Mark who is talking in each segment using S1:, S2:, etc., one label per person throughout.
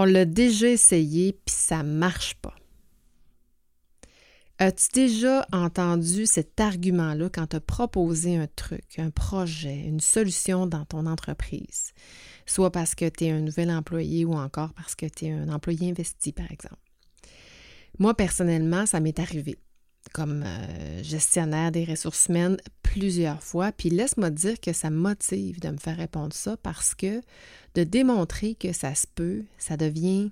S1: On l'a déjà essayé, puis ça marche pas. As-tu déjà entendu cet argument-là quand tu as proposé un truc, un projet, une solution dans ton entreprise? Soit parce que tu es un nouvel employé ou encore parce que tu es un employé investi, par exemple. Moi, personnellement, ça m'est arrivé comme euh, gestionnaire des ressources humaines plusieurs fois. Puis laisse-moi dire que ça me motive de me faire répondre ça parce que de démontrer que ça se peut, ça devient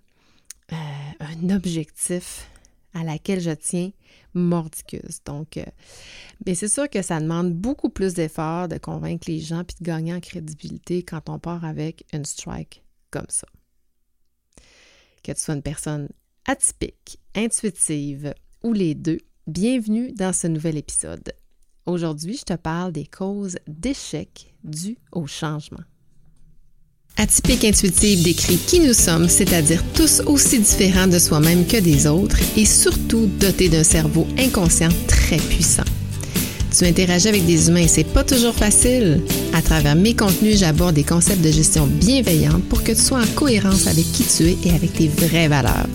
S1: euh, un objectif à laquelle je tiens mordicus. Donc, euh, ben, c'est sûr que ça demande beaucoup plus d'efforts de convaincre les gens puis de gagner en crédibilité quand on part avec une strike comme ça. Que tu sois une personne atypique, intuitive ou les deux, bienvenue dans ce nouvel épisode. Aujourd'hui, je te parle des causes d'échec dues au changement. Atypique Intuitive décrit qui nous sommes, c'est-à-dire tous aussi différents de soi-même que des autres et surtout dotés d'un cerveau inconscient très puissant. Tu interagis avec des humains et c'est pas toujours facile. À travers mes contenus, j'aborde des concepts de gestion bienveillante pour que tu sois en cohérence avec qui tu es et avec tes vraies valeurs.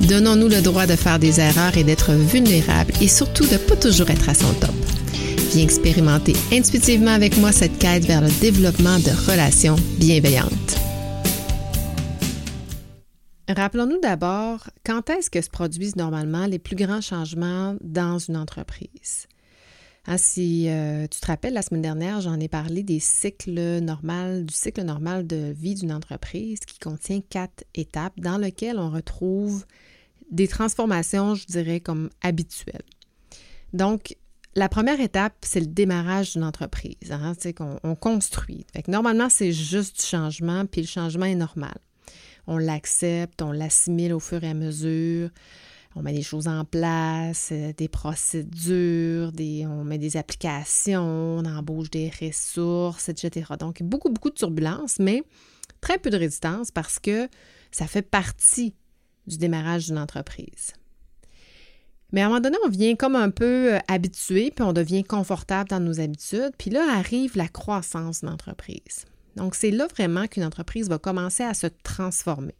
S1: Donnons-nous le droit de faire des erreurs et d'être vulnérables et surtout de pas toujours être à son top. Viens expérimenter intuitivement avec moi cette quête vers le développement de relations bienveillantes. Rappelons-nous d'abord quand est-ce que se produisent normalement les plus grands changements dans une entreprise? Hein, si euh, tu te rappelles, la semaine dernière, j'en ai parlé des cycles normaux, du cycle normal de vie d'une entreprise qui contient quatre étapes dans lesquelles on retrouve des transformations, je dirais, comme habituelles. Donc, la première étape, c'est le démarrage d'une entreprise. Hein, c'est qu'on construit. normalement, c'est juste du changement, puis le changement est normal. On l'accepte, on l'assimile au fur et à mesure. On met des choses en place, euh, des procédures, on met des applications, on embauche des ressources, etc. Donc, beaucoup, beaucoup de turbulences, mais très peu de résistance parce que ça fait partie du démarrage d'une entreprise. Mais à un moment donné, on vient comme un peu euh, habitué, puis on devient confortable dans nos habitudes, puis là arrive la croissance d'une entreprise. Donc, c'est là vraiment qu'une entreprise va commencer à se transformer.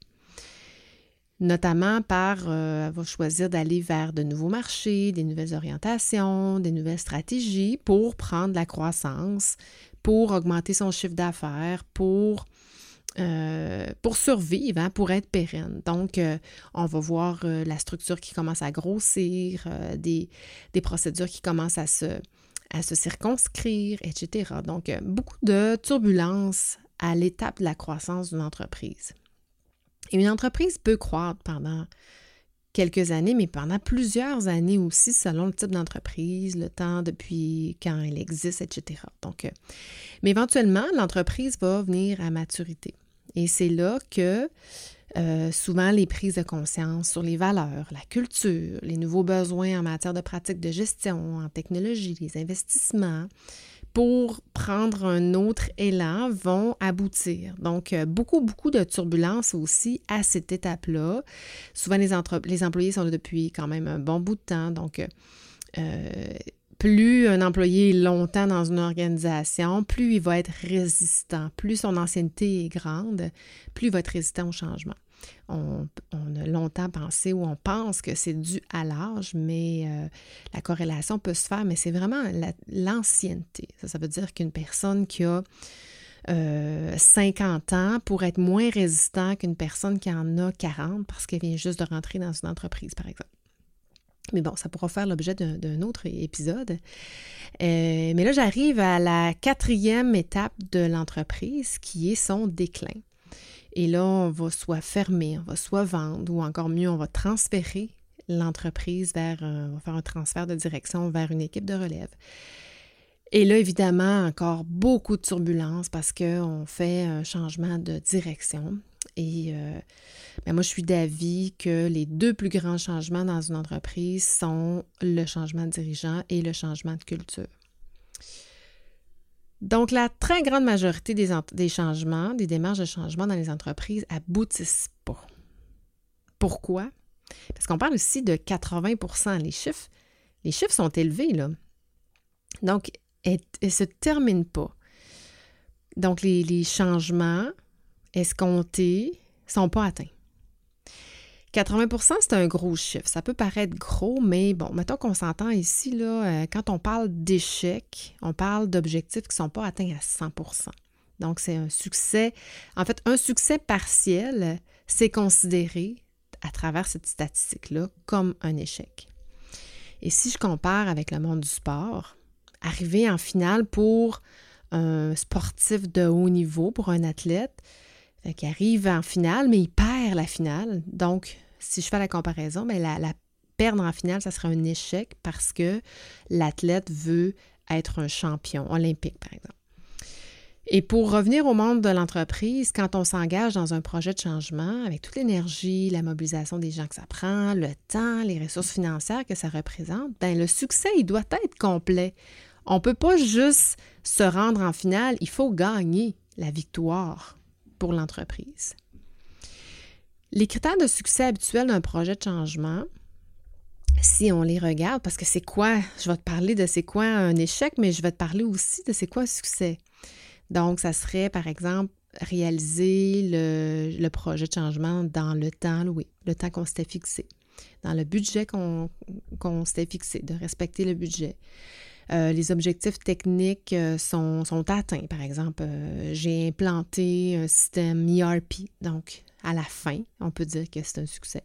S1: Notamment par, euh, va choisir d'aller vers de nouveaux marchés, des nouvelles orientations, des nouvelles stratégies pour prendre la croissance, pour augmenter son chiffre d'affaires, pour euh, survivre, hein, pour être pérenne. Donc, euh, on va voir la structure qui commence à grossir, des, procédures qui commencent à se circonscrire, etc. Donc, beaucoup de turbulences à l'étape de la croissance d'une entreprise. Et une entreprise peut croître pendant quelques années, mais pendant plusieurs années aussi, selon le type d'entreprise, le temps depuis quand elle existe, etc. Donc, mais éventuellement, l'entreprise va venir à maturité. Et c'est là que euh, souvent les prises de conscience sur les valeurs, la culture, les nouveaux besoins en matière de pratique de gestion, en technologie, les investissements, pour prendre un autre élan, vont aboutir. Donc, euh, beaucoup, beaucoup de turbulences aussi à cette étape-là. Souvent, les, employés sont là depuis quand même un bon bout de temps. Donc, euh, plus un employé est longtemps dans une organisation, plus il va être résistant. Plus son ancienneté est grande, plus il va être résistant au changement. On, a longtemps pensé ou on pense que c'est dû à l'âge, mais euh, la corrélation peut se faire, mais c'est vraiment l'ancienneté. Ça, ça veut dire qu'une personne qui a 50 euh, ans pourrait être moins résistant qu'une personne qui en a 40 parce qu'elle vient juste de rentrer dans une entreprise, par exemple. Mais bon, ça pourra faire l'objet d'un autre épisode. Euh, mais là, j'arrive à la quatrième étape de l'entreprise qui est son déclin. Et là, on va soit fermer, on va soit vendre ou encore mieux, on va transférer l'entreprise vers, on va faire un transfert de direction vers une équipe de relève. Et là, évidemment, encore beaucoup de turbulences parce qu'on fait un changement de direction. Et euh, ben, moi, je suis d'avis que les deux plus grands changements dans une entreprise sont le changement de dirigeant et le changement de culture. Donc, la très grande majorité des, changements, des démarches de changement dans les entreprises aboutissent pas. Pourquoi? Parce qu'on parle aussi de 80% Les chiffres, les chiffres sont élevés, là. Donc, elles ne se terminent pas. Donc, les, les changements escomptés ne sont pas atteints. 80% c'est un gros chiffre. Ça peut paraître gros, mais bon, mettons qu'on s'entend ici, là, euh, quand on parle d'échecs, on parle d'objectifs qui ne sont pas atteints à 100% Donc, c'est un succès. En fait, un succès partiel, c'est considéré à travers cette statistique-là comme un échec. Et si je compare avec le monde du sport, arriver en finale pour un sportif de haut niveau, pour un athlète, qui arrive en finale, mais il perd la finale. Donc, si je fais la comparaison, la, la perdre en finale, ça serait un échec parce que l'athlète veut être un champion olympique, par exemple. Et pour revenir au monde de l'entreprise, quand on s'engage dans un projet de changement, avec toute l'énergie, la mobilisation des gens que ça prend, le temps, les ressources financières que ça représente, ben le succès, il doit être complet. On ne peut pas juste se rendre en finale, il faut gagner la victoire l'entreprise. Les critères de succès habituels d'un projet de changement, si on les regarde, parce que c'est quoi, je vais te parler de c'est quoi un échec, mais je vais te parler aussi de c'est quoi un succès. Donc, ça serait, par exemple, réaliser le, projet de changement dans le temps oui, le temps qu'on s'était fixé, dans le budget qu'on s'était fixé, de respecter le budget. Euh, les objectifs techniques euh, sont, atteints. Par exemple, euh, j'ai implanté un système ERP, donc à la fin, on peut dire que c'est un succès.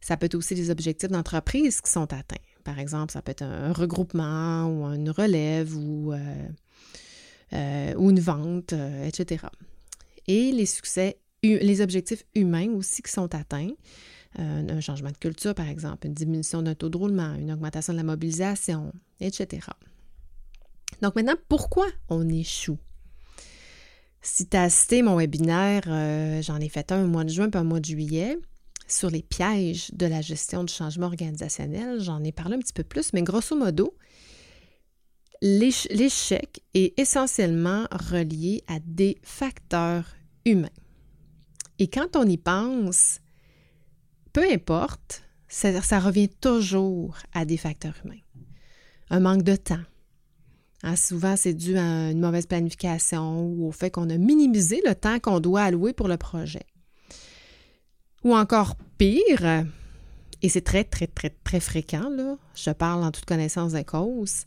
S1: Ça peut être aussi des objectifs d'entreprise qui sont atteints. Par exemple, ça peut être un regroupement ou une relève ou, ou une vente, etc. Et les succès, les objectifs humains aussi qui sont atteints. Euh, un changement de culture, par exemple, une diminution d'un taux de roulement, une augmentation de la mobilisation, etc. Donc maintenant, pourquoi on échoue? Si tu as assisté mon webinaire, euh, j'en ai fait un au mois de juin puis un mois de juillet, sur les pièges de la gestion du changement organisationnel, j'en ai parlé un petit peu plus, mais grosso modo, l'échec est essentiellement relié à des facteurs humains. Et quand on y pense, peu importe, ça, revient toujours à des facteurs humains. Un manque de temps. Hein, souvent, c'est dû à une mauvaise planification ou au fait qu'on a minimisé le temps qu'on doit allouer pour le projet. Ou encore pire, et c'est très, très, très, très fréquent, je parle en toute connaissance des causes,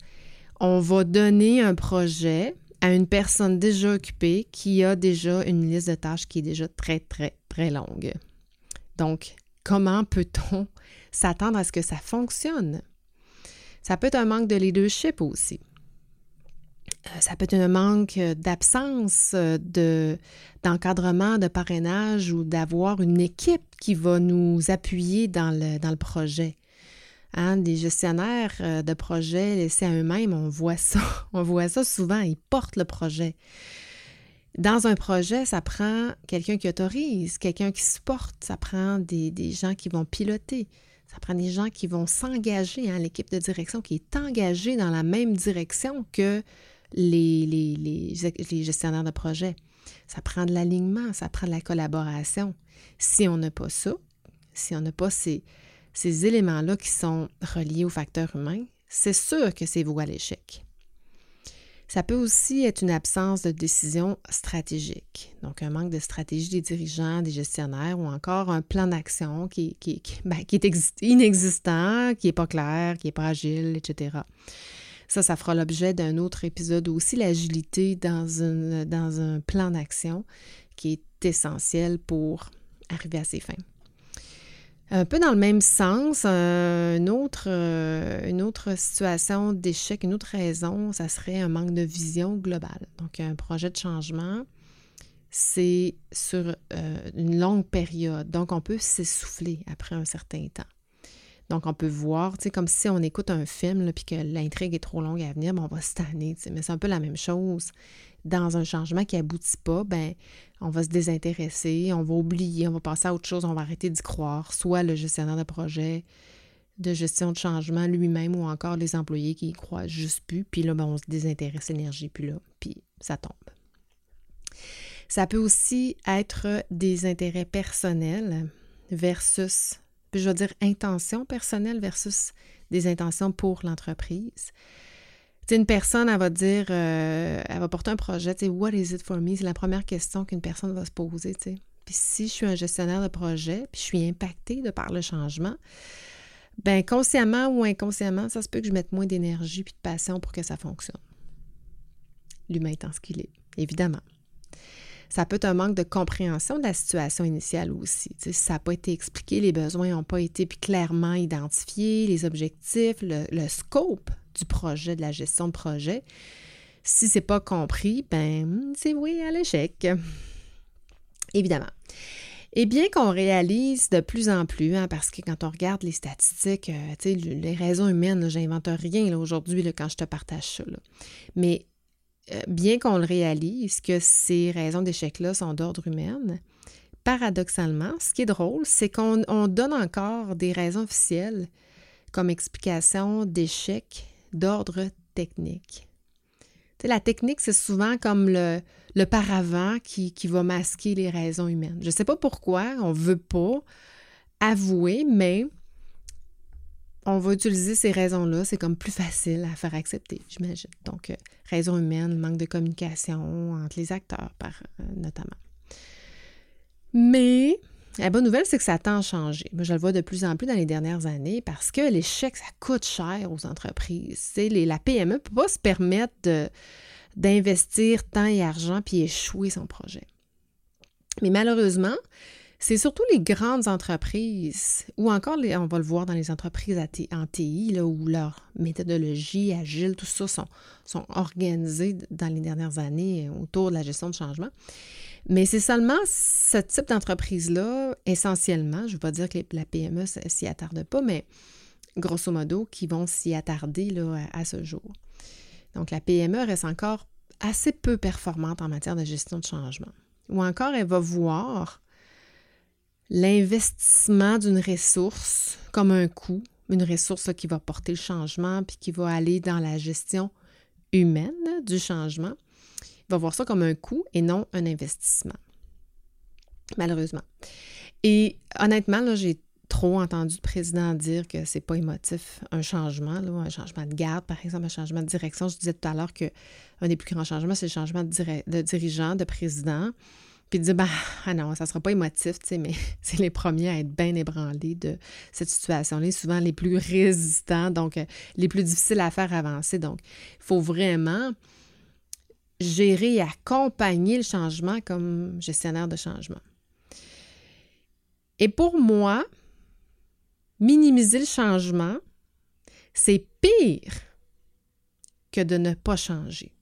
S1: on va donner un projet à une personne déjà occupée qui a déjà une liste de tâches qui est déjà très, très, très longue. Donc, comment peut-on s'attendre à ce que ça fonctionne? Ça peut être un manque de leadership aussi. Euh, ça peut être un manque d'absence euh, de, d'encadrement, de parrainage ou d'avoir une équipe qui va nous appuyer dans le, dans le projet. Hein, des gestionnaires euh, de projets laissés à eux-mêmes, on voit ça. On voit ça souvent. Ils portent le projet. Dans un projet, ça prend quelqu'un qui autorise, quelqu'un qui supporte, ça prend des, gens qui vont piloter, ça prend des gens qui vont s'engager, hein, l'équipe de direction qui est engagée dans la même direction que les, les, gestionnaires de projet. Ça prend de l'alignement, ça prend de la collaboration. Si on n'a pas ça, si on n'a pas ces, ces éléments-là qui sont reliés aux facteurs humains, c'est sûr que c'est vous à l'échec. Ça peut aussi être une absence de décision stratégique, donc un manque de stratégie des dirigeants, des gestionnaires ou encore un plan d'action qui, ben, est inexistant, qui n'est pas clair, qui n'est pas agile, etc. Ça, ça fera l'objet d'un autre épisode aussi, l'agilité dans un plan d'action qui est essentiel pour arriver à ses fins. Un peu dans le même sens, euh, une, autre, euh, une autre situation d'échec, une autre raison, ça serait un manque de vision globale. Donc, un projet de changement, c'est sur euh, une longue période. Donc, on peut s'essouffler après un certain temps. Donc, on peut voir, tu sais, comme si on écoute un film, puis que l'intrigue est trop longue à venir, ben, on va se mais c'est un peu la même chose dans un changement qui aboutit pas, ben on va se désintéresser, on va oublier, on va passer à autre chose, on va arrêter d'y croire, soit le gestionnaire de projet de gestion de changement lui-même ou encore les employés qui y croient juste plus, puis là, ben, on se désintéresse l'énergie, puis là, puis ça tombe. Ça peut aussi être des intérêts personnels versus, je veux dire, intentions personnelles versus des intentions pour l'entreprise une personne, elle va dire, euh, elle va porter un projet, tu what is it for me? C'est la première question qu'une personne va se poser, puis si je suis un gestionnaire de projet, puis je suis impacté de par le changement, ben consciemment ou inconsciemment, ça se peut que je mette moins d'énergie puis de passion pour que ça fonctionne. L'humain étant ce qu'il est, évidemment. Ça peut être un manque de compréhension de la situation initiale aussi. si ça n'a pas été expliqué, les besoins n'ont pas été clairement identifiés, les objectifs, le, scope du projet, de la gestion de projet. Si c'est pas compris, ben c'est oui à l'échec. Évidemment. Et bien qu'on réalise de plus en plus, hein, parce que quand on regarde les statistiques, euh, les raisons humaines, j'invente rien aujourd'hui quand je te partage ça. Mais bien qu'on le réalise que ces raisons d'échec-là sont d'ordre humain, paradoxalement, ce qui est drôle, c'est qu'on donne encore des raisons officielles comme explication d'échec d'ordre technique. la technique, c'est souvent comme le, le paravent qui, qui, va masquer les raisons humaines. Je ne sais pas pourquoi, on ne veut pas avouer, mais on va utiliser ces raisons-là. C'est comme plus facile à faire accepter, j'imagine. Donc, euh, raison humaine, manque de communication entre les acteurs, par, euh, notamment. Mais la bonne nouvelle, c'est que ça tend à changer. Moi, je le vois de plus en plus dans les dernières années parce que l'échec, ça coûte cher aux entreprises. Les, la PME ne peut pas se permettre d'investir temps et argent puis échouer son projet. Mais malheureusement, c'est surtout les grandes entreprises, ou encore, on va le voir dans les entreprises en TI, là, où leur méthodologie agile, tout ça sont, sont organisées dans les dernières années autour de la gestion de changement. Mais c'est seulement ce type d'entreprise-là, essentiellement, je ne veux pas dire que la PME s'y attarde pas, mais grosso modo, qui vont s'y attarder là, à, ce jour. Donc, la PME reste encore assez peu performante en matière de gestion de changement. Ou encore, elle va voir l'investissement d'une ressource comme un coût, une ressource qui va porter le changement puis qui va aller dans la gestion humaine du changement va voir ça comme un coût et non un investissement. Malheureusement. Et honnêtement, là, j'ai trop entendu le président dire que c'est pas émotif un changement, un changement de garde, par exemple, un changement de direction. Je disais tout à l'heure qu'un des plus grands changements, c'est le changement de dirigeant, de président. Puis de dire, ben, ah non, ça sera pas émotif, tu sais, mais c'est les premiers à être bien ébranlés de cette situation-là, souvent les plus résistants, donc euh, les plus difficiles à faire avancer. Donc, il faut vraiment gérer et accompagner le changement comme gestionnaire de changement. Et pour moi, minimiser le changement, c'est pire que de ne pas changer.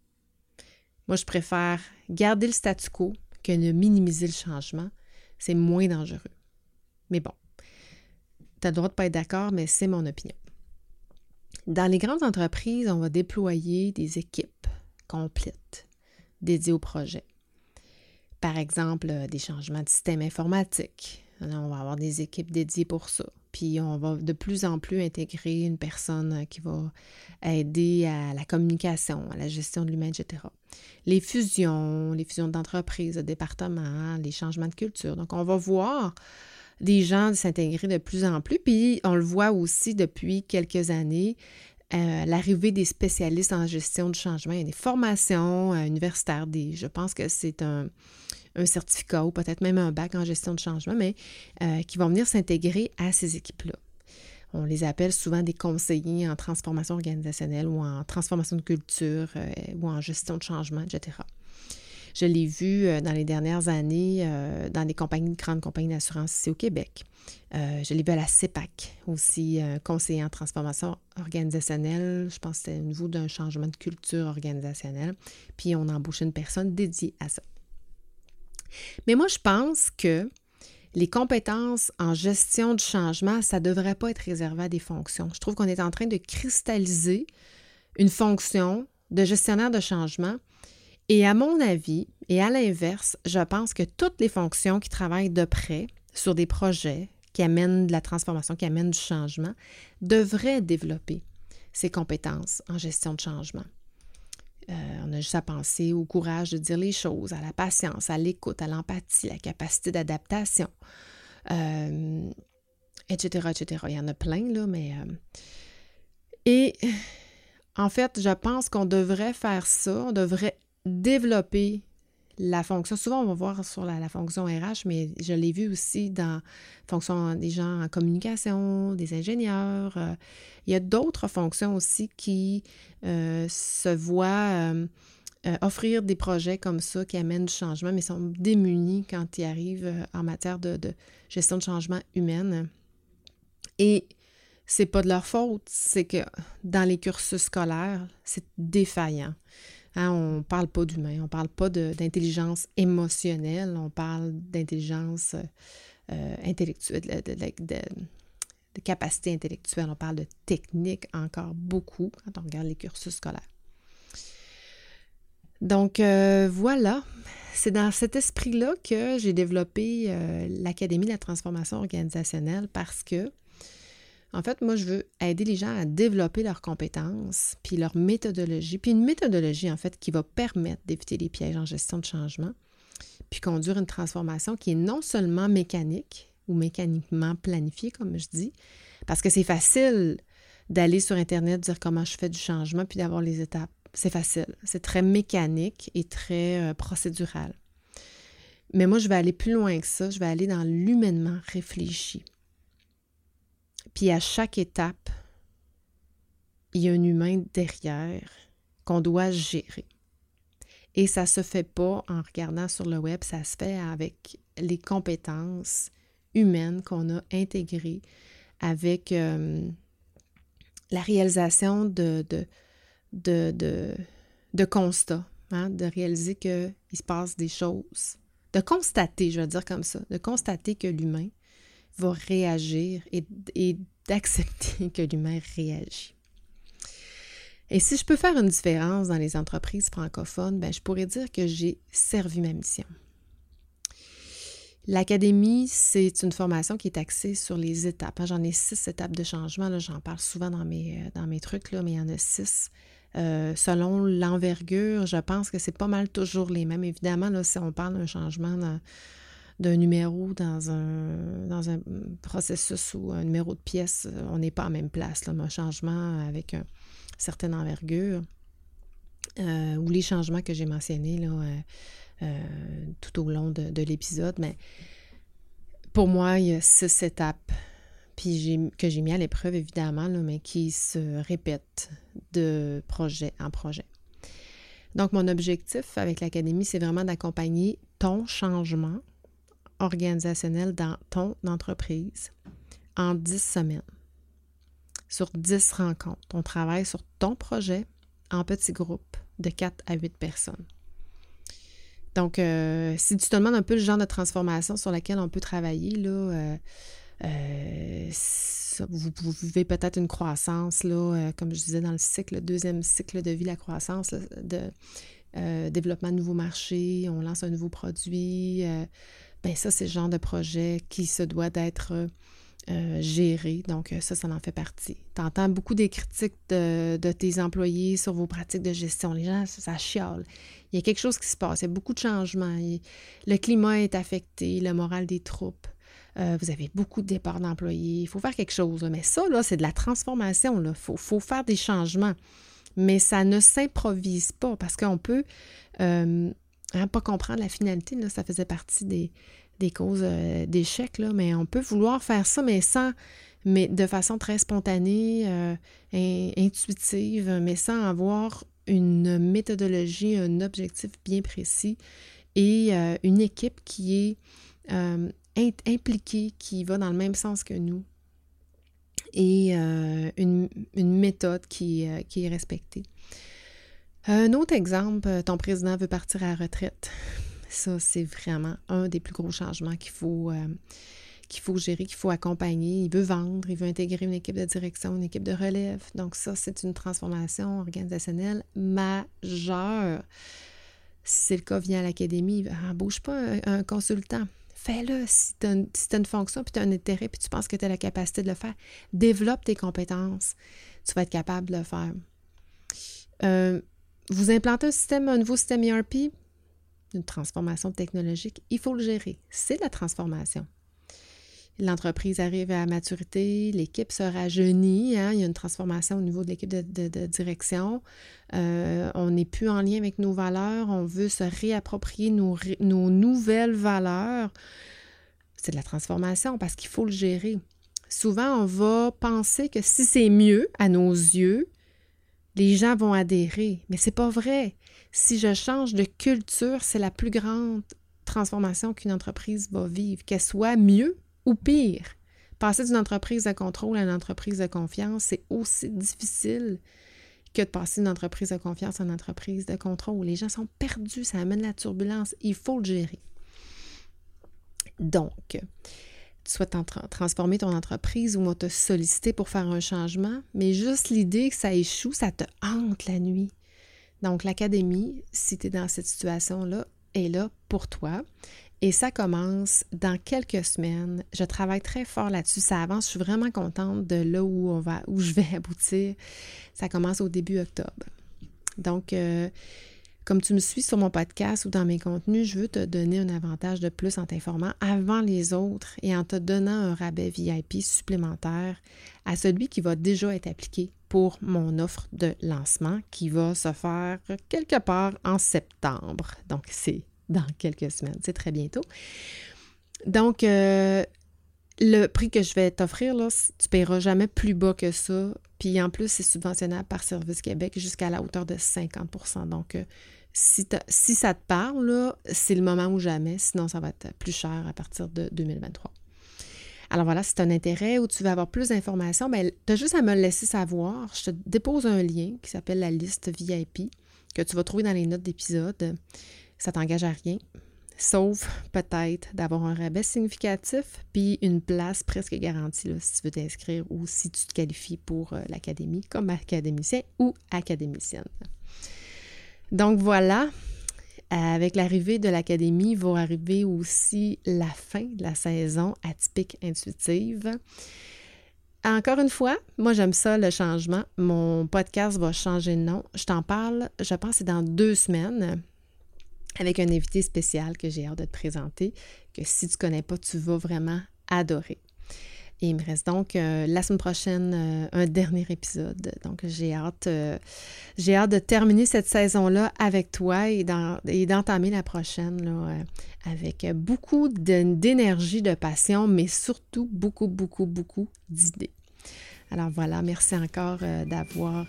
S1: Moi, je préfère garder le statu quo que de minimiser le changement. C'est moins dangereux. Mais bon, tu as le droit de ne pas être d'accord, mais c'est mon opinion. Dans les grandes entreprises, on va déployer des équipes complètes dédiées au projet. Par exemple, euh, des changements de système informatique. On va avoir des équipes dédiées pour ça. Puis on va de plus en plus intégrer une personne qui va aider à la communication, à la gestion de l'humain, etc. Les fusions, les fusions d'entreprises, de départements, les changements de culture. Donc on va voir des gens s'intégrer de plus en plus. Puis on le voit aussi depuis quelques années, euh, l'arrivée des spécialistes en gestion du changement. Il des formations euh, universitaires, je pense que c'est un, certificat ou peut-être même un bac en gestion de changement, mais euh, qui vont venir s'intégrer à ces équipes-là. On les appelle souvent des conseillers en transformation organisationnelle ou en transformation de culture ou en gestion de changement, etc. Je l'ai vu euh, dans les dernières années euh, dans des grandes compagnies d'assurance ici au Québec. Euh, je l'ai vu à la CEPAC aussi, conseiller en transformation organisationnelle. Je pense que c'était au niveau d'un changement de culture organisationnelle. Puis on a embauché une personne dédiée à ça. Mais moi, je pense que les compétences en gestion du changement, ça ne devrait pas être réservé à des fonctions. Je trouve qu'on est en train de cristalliser une fonction de gestionnaire de changement et à mon avis, et à l'inverse, je pense que toutes les fonctions qui travaillent de près sur des projets qui amènent de la transformation, qui amènent du changement, devraient développer ces compétences en gestion de changement. Euh, on a juste à penser au courage de dire les choses, à la patience, à l'écoute, à l'empathie, la capacité d'adaptation, euh, etc., etc. Il y en a plein, là, mais... Euh, et en fait, je pense qu'on devrait faire ça, on devrait développer la fonction, souvent on va voir sur la, fonction RH, mais je l'ai vu aussi dans fonction des gens en communication, des ingénieurs. Euh, il y a d'autres fonctions aussi qui euh, se voient euh, offrir des projets comme ça qui amènent du changement, mais sont démunis quand ils arrivent en matière de, de gestion de changement humaine. Et c'est pas de leur faute, c'est que dans les cursus scolaires, c'est défaillant. Hein, on ne parle pas d'humain, on ne parle pas d'intelligence émotionnelle, on parle d'intelligence euh, intellectuelle, de, capacité intellectuelle, on parle de technique encore beaucoup quand on regarde les cursus scolaires. Donc euh, voilà, c'est dans cet esprit-là que j'ai développé euh, l'Académie de la transformation organisationnelle parce que en fait, moi, je veux aider les gens à développer leurs compétences, puis leur méthodologie, puis une méthodologie, en fait, qui va permettre d'éviter les pièges en gestion de changement, puis conduire une transformation qui est non seulement mécanique ou mécaniquement planifiée, comme je dis, parce que c'est facile d'aller sur Internet, dire comment je fais du changement, puis d'avoir les étapes. C'est facile. C'est très mécanique et très euh, procédural. Mais moi, je vais aller plus loin que ça. Je vais aller dans l'humainement réfléchi. Puis à chaque étape, il y a un humain derrière qu'on doit gérer. Et ça ne se fait pas en regardant sur le web, ça se fait avec les compétences humaines qu'on a intégrées avec euh, la réalisation de, de, de, constats, hein, de réaliser qu'il se passe des choses, de constater, je vais dire comme ça, de constater que l'humain va réagir et, d'accepter que l'humain réagit. Et si je peux faire une différence dans les entreprises francophones, ben, je pourrais dire que j'ai servi ma mission. L'académie, c'est une formation qui est axée sur les étapes. J'en ai six étapes de changement. J'en parle souvent dans mes, euh, trucs, mais il y en a six. Euh, selon l'envergure, je pense que c'est pas mal toujours les mêmes. Évidemment, là, si on parle d'un changement d'un numéro dans un, dans un processus ou un numéro de pièce, on n'est pas à même place. Là, un changement avec une certaine envergure euh, ou les changements que j'ai mentionnés là, euh, euh, tout au long de, l'épisode. Mais pour moi, il y a six étapes puis que j'ai mis à l'épreuve, évidemment, là, mais qui se répètent de projet en projet. Donc, mon objectif avec l'Académie, c'est vraiment d'accompagner ton changement organisationnel dans ton entreprise en 10 semaines. Sur 10 rencontres. On travaille sur ton projet en petits groupes de 4 à 8 personnes. Donc, euh, si tu te demandes un peu le genre de transformation sur laquelle on peut travailler, là, euh, euh, vous, vivez peut-être une croissance, là, comme je disais dans le cycle, le deuxième cycle de vie, la croissance, de développement de nouveaux marchés, on lance un nouveau produit, ben ça, c'est le genre de projet qui se doit d'être euh, géré. Donc, euh, ça, ça en fait partie. Tu entends beaucoup des critiques de, tes employés sur vos pratiques de gestion. Les gens, ça, chiale. Il y a quelque chose qui se passe. Il y a beaucoup de changements. le climat est affecté, le moral des troupes. Euh, vous avez beaucoup de départs d'employés. Il faut faire quelque chose. Mais ça, là, c'est de la transformation. Il faut, faut, faire des changements. Mais ça ne s'improvise pas parce qu'on peut Pas comprendre la finalité, ça faisait partie des, causes euh, d'échec, mais on peut vouloir faire ça, mais sans, mais de façon très spontanée, euh, intuitive, mais sans avoir une méthodologie, un objectif bien précis et euh, une équipe qui est impliquée, qui va dans le même sens que nous et une, méthode qui, qui est respectée. Un autre exemple, euh, ton président veut partir à retraite. Ça, c'est vraiment un des plus gros changements qu'il faut, euh, qu'il faut gérer, qu'il faut accompagner. Il veut vendre, il veut intégrer une équipe de direction, une équipe de relève. Donc ça, c'est une transformation organisationnelle majeure. Si c'est le cas, viens à l'académie, embauche pas un, consultant. Fais-le si tu as, une fonction, puis tu as un intérêt, puis tu penses que tu as la capacité de le faire. Développe tes compétences. Tu vas être capable de le faire. Euh, vous implantez un système, un nouveau système ERP, une transformation technologique, il faut le gérer. C'est la transformation. L'entreprise arrive à maturité, l'équipe se rajeunit, hein, il y a une transformation au niveau de l'équipe de, direction. Euh, on n'est plus en lien avec nos valeurs, on veut se réapproprier nos, nos nouvelles valeurs. C'est de la transformation parce qu'il faut le gérer. Souvent, on va penser que si c'est mieux à nos yeux, les gens vont adhérer. Mais c'est pas vrai. Si je change de culture, c'est la plus grande transformation qu'une entreprise va vivre, qu'elle soit mieux ou pire. Passer d'une entreprise de contrôle à une entreprise de confiance, c'est aussi difficile que de passer d'une entreprise de confiance à une entreprise de contrôle. Les gens sont perdus, ça amène la turbulence. Il faut le gérer. Donc, tu souhaites transformer ton entreprise ou te solliciter pour faire un changement, mais juste l'idée que ça échoue, ça te hante la nuit. Donc, l'académie, si tu es dans cette situation-là, est là pour toi. Et ça commence dans quelques semaines. Je travaille très fort là-dessus. Ça avance. Je suis vraiment contente de là où on va, où je vais aboutir. Ça commence au début octobre. Donc, euh, comme tu me suis sur mon podcast ou dans mes contenus, je veux te donner un avantage de plus en t'informant avant les autres et en te donnant un rabais VIP supplémentaire à celui qui va déjà être appliqué pour mon offre de lancement qui va se faire quelque part en septembre. Donc, c'est dans quelques semaines. C'est très bientôt. Donc, euh, le prix que je vais t'offrir, là, tu ne paieras jamais plus bas que ça. Puis en plus, c'est subventionnable par Service Québec jusqu'à la hauteur de 50% Donc, euh, si, ça te parle, c'est le moment ou jamais. Sinon, ça va être plus cher à partir de 2023. Alors voilà, si tu as un intérêt ou tu veux avoir plus d'informations, ben, tu as juste à me laisser savoir. Je te dépose un lien qui s'appelle la liste VIP que tu vas trouver dans les notes d'épisode. Ça t'engage à rien, sauf peut-être d'avoir un rabais significatif puis une place presque garantie si tu veux t'inscrire ou si tu te qualifies pour euh, l'académie comme académicien ou académicienne. Donc voilà, avec l'arrivée de l'académie va arriver aussi la fin de la saison atypique intuitive. Encore une fois, moi j'aime ça le changement. Mon podcast va changer de nom. Je t'en parle, je pense, c'est dans deux semaines avec un invité spécial que j'ai hâte de te présenter, que si tu ne connais pas, tu vas vraiment adorer. Et il me reste donc euh, la semaine prochaine euh, un dernier épisode. Donc j'ai hâte, euh, j'ai hâte de terminer cette saison-là avec toi et, d'entamer la prochaine là, avec beaucoup d'énergie, de passion, mais surtout beaucoup, beaucoup, beaucoup d'idées. Alors voilà, merci encore d'avoir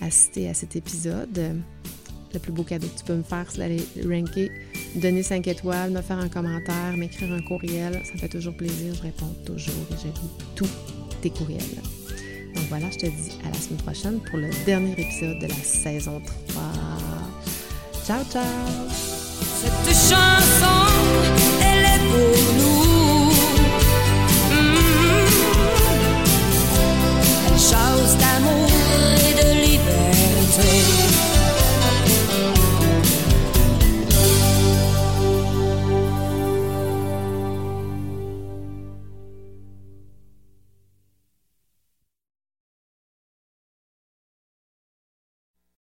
S1: assisté à cet épisode le plus beau cadeau que tu peux me faire, c'est d'aller ranker, donner 5 étoiles, me faire un commentaire, m'écrire un courriel. Ça me fait toujours plaisir. Je réponds toujours et je lis tous tes courriels. Donc voilà, je te dis à la semaine prochaine pour le dernier épisode de la saison 3. Ciao, ciao! Cette chanson, elle est pour nous. Mm-hmm. D'amour et de liberté.